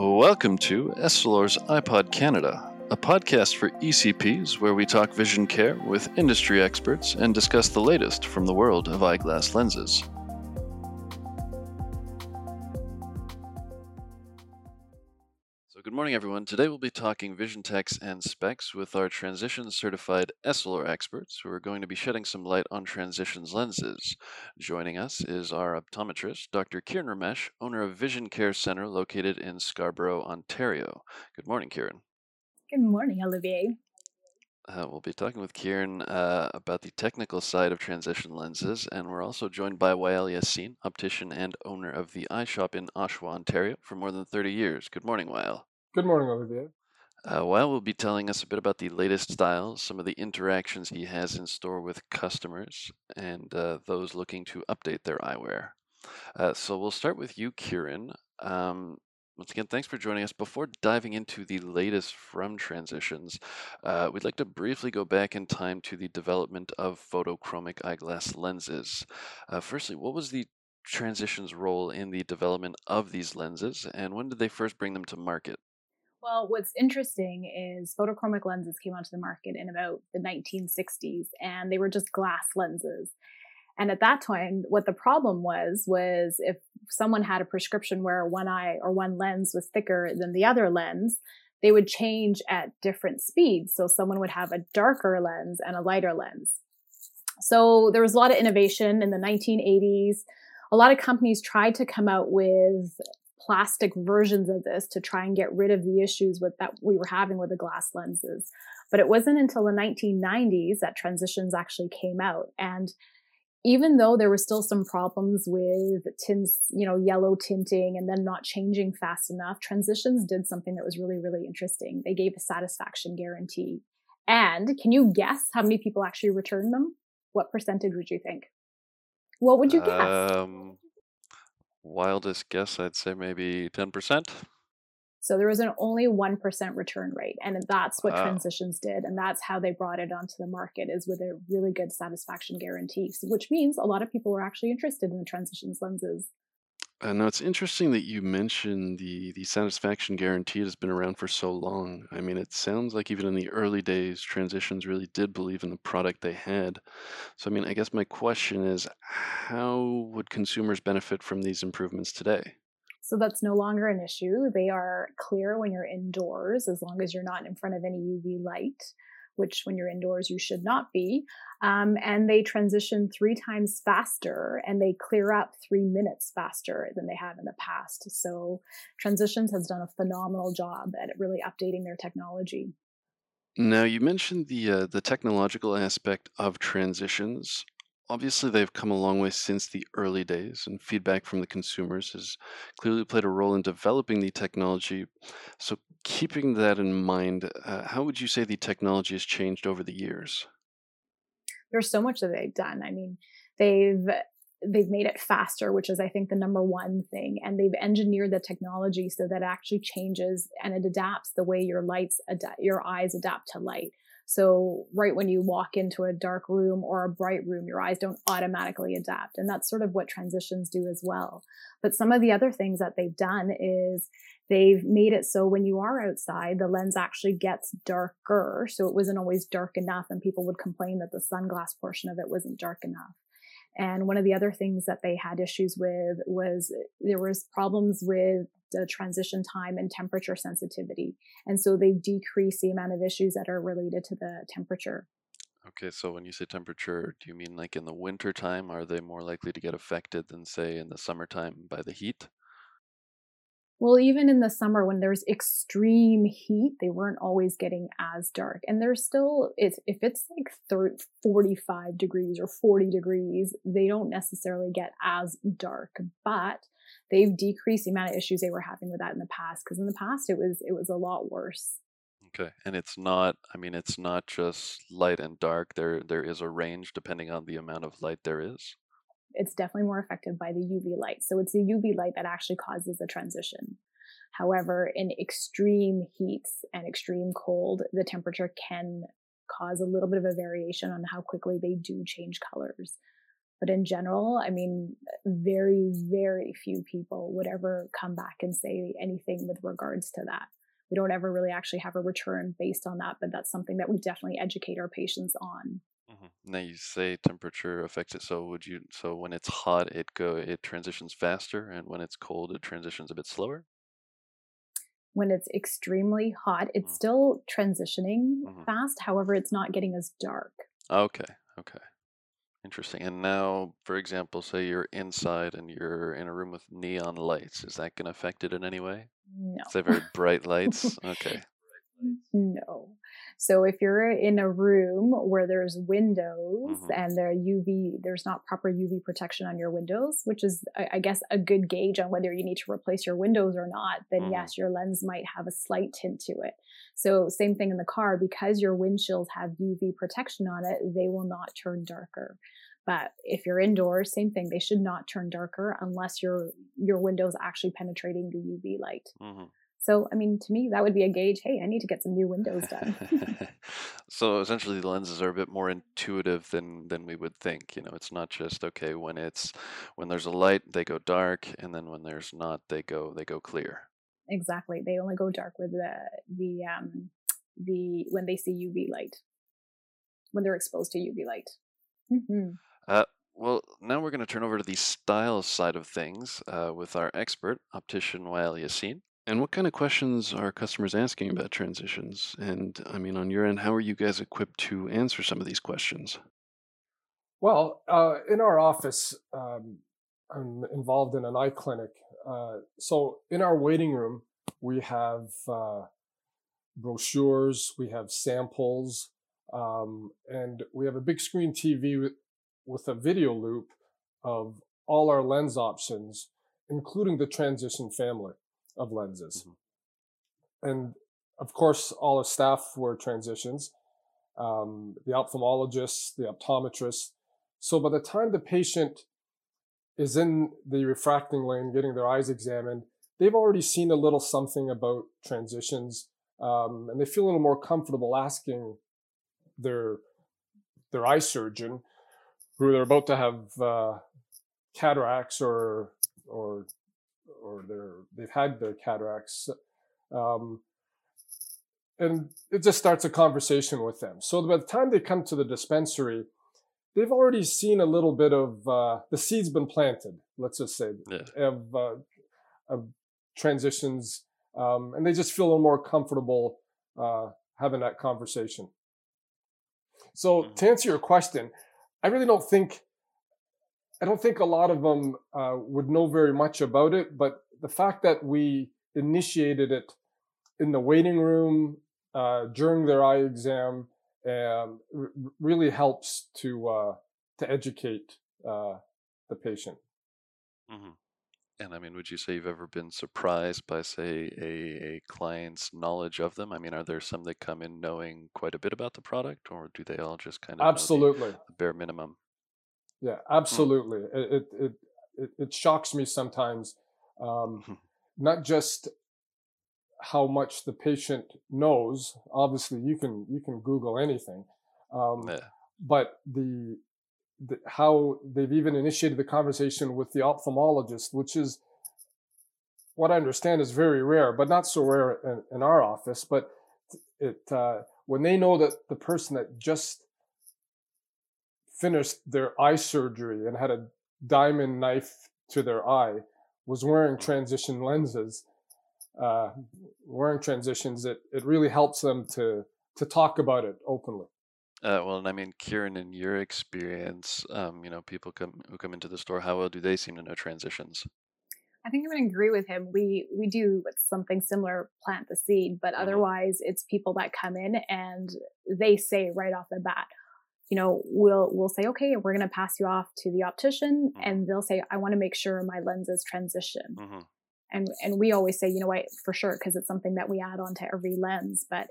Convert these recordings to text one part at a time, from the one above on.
Welcome to Essilor's iPod Canada, a podcast for ECPs where we talk vision care with industry experts and discuss the latest from the world of eyeglass lenses. Morning, everyone. Today we'll be talking vision techs and specs with our transition certified Essilor experts who are going to be shedding some light on transitions lenses. Joining us is our optometrist, Dr. Kieran Ramesh, owner of Vision Care Center located in Scarborough, Ontario. Good morning, Kieran. Good morning, Olivier. Uh, we'll be talking with Kieran uh, about the technical side of transition lenses, and we're also joined by Wael Yassin, optician and owner of the Eye Shop in Oshawa, Ontario, for more than 30 years. Good morning, Wael. Good morning, Olivier. Uh, Wael will be telling us a bit about the latest styles, some of the interactions he has in store with customers, and uh, those looking to update their eyewear. Uh, so we'll start with you, Kieran. Um, once again, thanks for joining us. Before diving into the latest from Transitions, uh, we'd like to briefly go back in time to the development of photochromic eyeglass lenses. Uh, firstly, what was the Transitions' role in the development of these lenses, and when did they first bring them to market? Well, what's interesting is photochromic lenses came onto the market in about the 1960s and they were just glass lenses. And at that time, what the problem was, was if someone had a prescription where one eye or one lens was thicker than the other lens, they would change at different speeds. So someone would have a darker lens and a lighter lens. So there was a lot of innovation in the 1980s. A lot of companies tried to come out with plastic versions of this to try and get rid of the issues with that we were having with the glass lenses. But it wasn't until the 1990s that transitions actually came out. And even though there were still some problems with tints, you know, yellow tinting and then not changing fast enough, transitions did something that was really, really interesting. They gave a satisfaction guarantee. And can you guess how many people actually returned them? What percentage would you think? What would you guess? Um, wildest guess, I'd say maybe 10%. So there was an only 1% return rate. And that's what wow. Transitions did. And that's how they brought it onto the market is with a really good satisfaction guarantee, which means a lot of people were actually interested in the Transitions lenses. Uh, now it's interesting that you mentioned the the satisfaction guarantee has been around for so long. I mean, it sounds like even in the early days, Transitions really did believe in the product they had. So, I mean, I guess my question is, how would consumers benefit from these improvements today? So that's no longer an issue. They are clear when you're indoors, as long as you're not in front of any UV light which when you're indoors you should not be. Um, and they transition three times faster and they clear up three minutes faster than they have in the past. So Transitions has done a phenomenal job at really updating their technology. Now you mentioned the uh, the technological aspect of transitions. Obviously, they've come a long way since the early days, and feedback from the consumers has clearly played a role in developing the technology. So, keeping that in mind, uh, how would you say the technology has changed over the years? There's so much that they've done. I mean, they've they've made it faster, which is I think the number one thing, and they've engineered the technology so that it actually changes and it adapts the way your lights ad- your eyes adapt to light. So right when you walk into a dark room or a bright room, your eyes don't automatically adapt. And that's sort of what transitions do as well. But some of the other things that they've done is they've made it so when you are outside, the lens actually gets darker. So it wasn't always dark enough and people would complain that the sunglass portion of it wasn't dark enough. And one of the other things that they had issues with was there was problems with the transition time and temperature sensitivity. And so they decrease the amount of issues that are related to the temperature. Okay, so when you say temperature, do you mean like in the winter time? Are they more likely to get affected than, say, in the summertime by the heat? Well, even in the summer when there's extreme heat, they weren't always getting as dark. And there's still, if, if it's like 30, 45 degrees or 40 degrees, they don't necessarily get as dark, but they've decreased the amount of issues they were having with that in the past. Cause in the past it was, it was a lot worse. Okay. And it's not, I mean, it's not just light and dark. There, there is a range depending on the amount of light there is it's definitely more affected by the UV light. So it's the UV light that actually causes the transition. However, in extreme heats and extreme cold, the temperature can cause a little bit of a variation on how quickly they do change colors. But in general, I mean, very, very few people would ever come back and say anything with regards to that. We don't ever really actually have a return based on that, but that's something that we definitely educate our patients on. Mm-hmm. Now you say temperature affects it. So would you? So when it's hot, it go it transitions faster, and when it's cold, it transitions a bit slower. When it's extremely hot, it's mm-hmm. still transitioning mm-hmm. fast. However, it's not getting as dark. Okay. Okay. Interesting. And now, for example, say you're inside and you're in a room with neon lights. Is that going to affect it in any way? No. Say very bright lights. Okay. No. So if you're in a room where there's windows mm-hmm. and there UV, there's not proper UV protection on your windows, which is, I guess, a good gauge on whether you need to replace your windows or not, then mm-hmm. yes, your lens might have a slight tint to it. So same thing in the car, because your windshields have UV protection on it, they will not turn darker. But if you're indoors, same thing. They should not turn darker unless your your windows actually penetrating the UV light. Mm-hmm. So, I mean, to me, that would be a gauge. Hey, I need to get some new windows done. so essentially, the lenses are a bit more intuitive than than we would think. You know, it's not just okay when it's when there's a light, they go dark, and then when there's not, they go they go clear. Exactly. They only go dark with the the um the when they see UV light when they're exposed to UV light. Mm-hmm. Uh, well, now we're going to turn over to the style side of things uh, with our expert, optician Wael Yassin. And what kind of questions are customers asking about transitions? And I mean, on your end, how are you guys equipped to answer some of these questions? Well, uh, in our office, um, I'm involved in an eye clinic. Uh, so in our waiting room, we have uh, brochures, we have samples, um, and we have a big screen TV with, with a video loop of all our lens options, including the transition family of lenses. Mm-hmm. And of course, all our staff were transitions, um, the ophthalmologists, the optometrists. So by the time the patient is in the refracting lane getting their eyes examined, they've already seen a little something about transitions, um, and they feel a little more comfortable asking their their eye surgeon, who they're about to have uh, cataracts or or or they're they've had their cataracts um, and it just starts a conversation with them so by the time they come to the dispensary they've already seen a little bit of uh, the seeds been planted let's just say yeah. of, uh, of transitions um, and they just feel a little more comfortable uh, having that conversation so mm-hmm. to answer your question i really don't think I don't think a lot of them uh, would know very much about it, but the fact that we initiated it in the waiting room uh, during their eye exam um, r- really helps to uh, to educate uh, the patient. Mm-hmm. And I mean, would you say you've ever been surprised by, say, a, a client's knowledge of them? I mean, are there some that come in knowing quite a bit about the product, or do they all just kind of absolutely the, the bare minimum? Yeah, hmm. absolutely. Mm. It, it, it, it shocks me sometimes, um, hmm. not just how much the patient knows. Obviously, you can you can Google anything, um, yeah. but the, the how they've even initiated the conversation with the ophthalmologist, which is what I understand is very rare, but not so rare in, in our office. But it uh, when they know that the person that just finished their eye surgery and had a diamond knife to their eye was wearing mm. transition lenses uh, wearing transitions it, it really helps them to to talk about it openly uh, well, and I mean, Kieran, in your experience, um, you know, people come who come into the store, how well do they seem to know transitions? I think I would agree with him. We we do something similar, plant the seed, but mm-hmm. otherwise, it's people that come in and they say right off the bat, you know, we'll we'll say, okay, we're going to pass you off to the optician, mm-hmm. and they'll say, I want to make sure my lenses transition. Mm-hmm. And and we always say, you know what, for sure, because it's something that we add on to every lens. But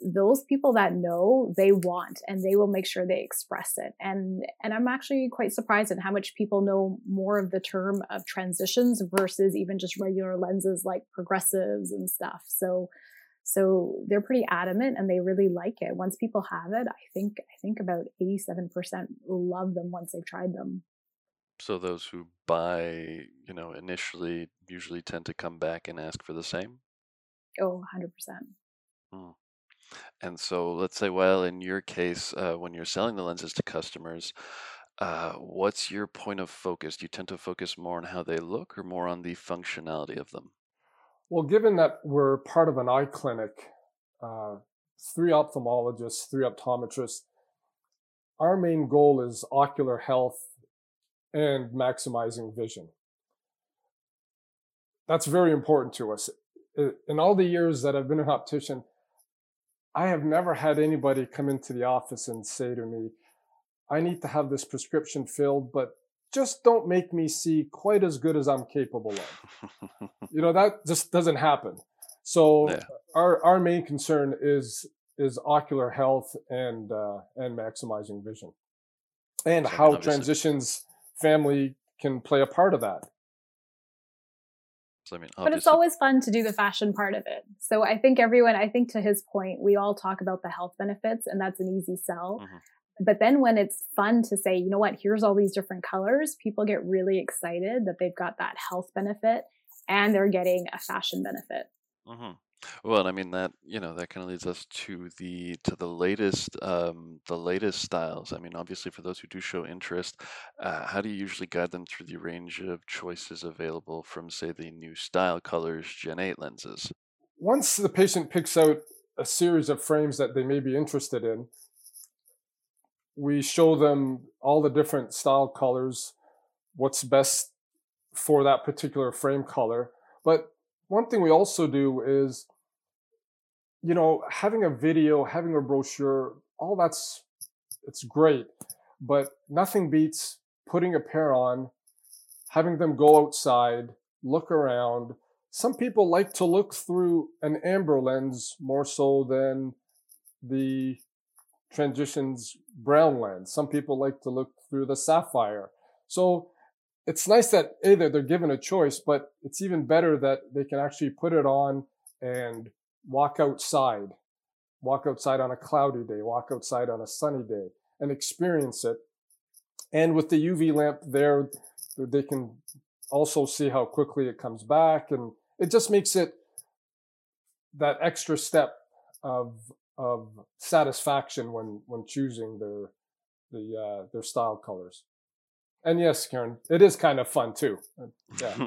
those people that know, they want, and they will make sure they express it. And and I'm actually quite surprised at how much people know more of the term of transitions versus even just regular lenses like progressives and stuff. So so they're pretty adamant and they really like it. Once people have it, I think I think about 87% love them once they've tried them. So those who buy, you know, initially usually tend to come back and ask for the same? Oh, 100%. Hmm. And so let's say, well, in your case, uh, when you're selling the lenses to customers, uh, what's your point of focus? Do you tend to focus more on how they look or more on the functionality of them? Well, given that we're part of an eye clinic, uh, three ophthalmologists, three optometrists, our main goal is ocular health and maximizing vision. That's very important to us. In all the years that I've been an optician, I have never had anybody come into the office and say to me, I need to have this prescription filled, but just don't make me see quite as good as I'm capable of. you know, that just doesn't happen. So yeah. our, our main concern is, is ocular health and, uh, and maximizing vision and so how transitions family can play a part of that. So, I mean, but it's always fun to do the fashion part of it. So I think everyone, I think to his point, we all talk about the health benefits and that's an easy sell. Mm-hmm. But then when it's fun to say, you know what, here's all these different colors, people get really excited that they've got that health benefit and they're getting a fashion benefit. Mm-hmm. Well, I mean that you know that kind of leads us to the to the latest um, the latest styles. I mean, obviously, for those who do show interest, uh, how do you usually guide them through the range of choices available from, say, the new style colors Gen 8 lenses? Once the patient picks out a series of frames that they may be interested in, we show them all the different style colors, what's best for that particular frame color. But one thing we also do is, you know, having a video, having a brochure, all that's, it's great, but nothing beats putting a pair on, having them go outside, look around. Some people like to look through an amber lens more so than the transitions brown lens. Some people like to look through the sapphire. So it's nice that a they're given a choice, but it's even better that they can actually put it on and walk outside, walk outside on a cloudy day, walk outside on a sunny day, and experience it. And with the UV lamp there, they can also see how quickly it comes back, and it just makes it that extra step of of satisfaction when when choosing their the uh, their style colors. And yes, Karen, it is kind of fun too. Uh, yeah.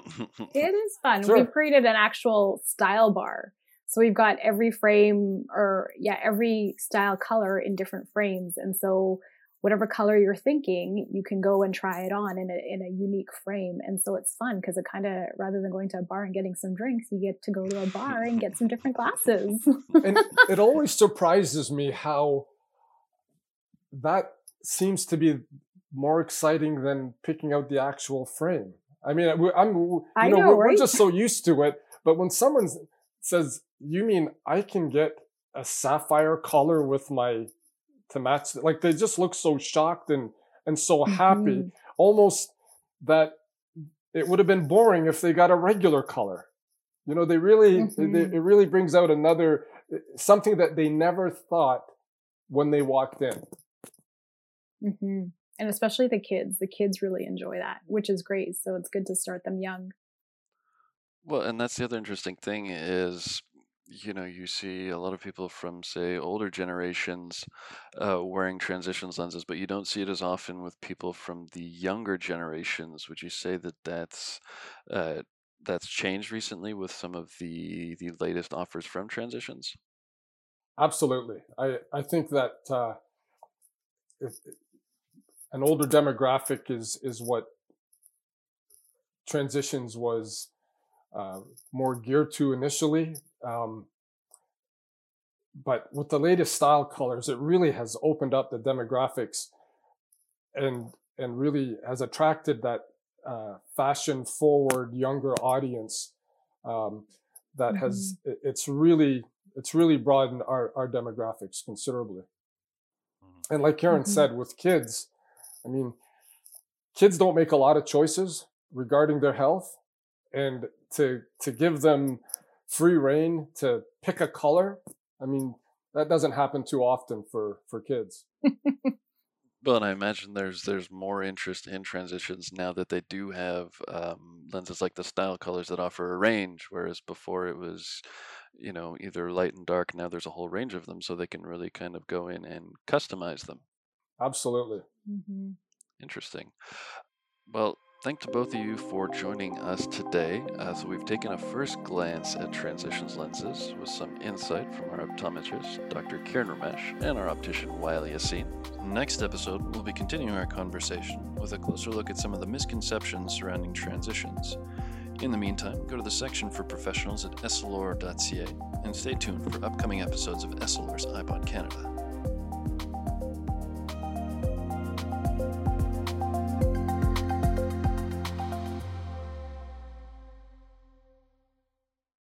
it is fun. Sure. We've created an actual style bar. So we've got every frame or yeah, every style color in different frames. And so whatever color you're thinking, you can go and try it on in a, in a unique frame. And so it's fun because it kind of, rather than going to a bar and getting some drinks, you get to go to a bar and get some different glasses. and it always surprises me how that seems to be more exciting than picking out the actual frame. I mean, I'm, you I know, know we're, right? we're just so used to it. But when someone says, "You mean I can get a sapphire color with my to match?" Like they just look so shocked and and so happy, mm-hmm. almost that it would have been boring if they got a regular color. You know, they really mm-hmm. they, it really brings out another something that they never thought when they walked in. Mm-hmm and especially the kids the kids really enjoy that which is great so it's good to start them young well and that's the other interesting thing is you know you see a lot of people from say older generations uh, wearing transitions lenses but you don't see it as often with people from the younger generations would you say that that's uh, that's changed recently with some of the the latest offers from transitions absolutely i i think that uh, if, an older demographic is is what transitions was uh, more geared to initially. Um, but with the latest style colors, it really has opened up the demographics and and really has attracted that uh, fashion forward younger audience um, that mm-hmm. has it's really it's really broadened our, our demographics considerably. Mm-hmm. And like Karen mm-hmm. said, with kids, I mean, kids don't make a lot of choices regarding their health, and to to give them free reign to pick a color, I mean, that doesn't happen too often for for kids. Well, and I imagine there's there's more interest in transitions now that they do have um, lenses like the style colors that offer a range, whereas before it was, you know, either light and dark. Now there's a whole range of them, so they can really kind of go in and customize them. Absolutely. Mm-hmm. Interesting. Well, thank to both of you for joining us today. So we've taken a first glance at transitions lenses with some insight from our optometrist, Dr. Kieran Ramesh, and our optician, Wael Yassin. Next episode, we'll be continuing our conversation with a closer look at some of the misconceptions surrounding transitions. In the meantime, go to the section for professionals at essilor.ca and stay tuned for upcoming episodes of Essilor's iPod Canada.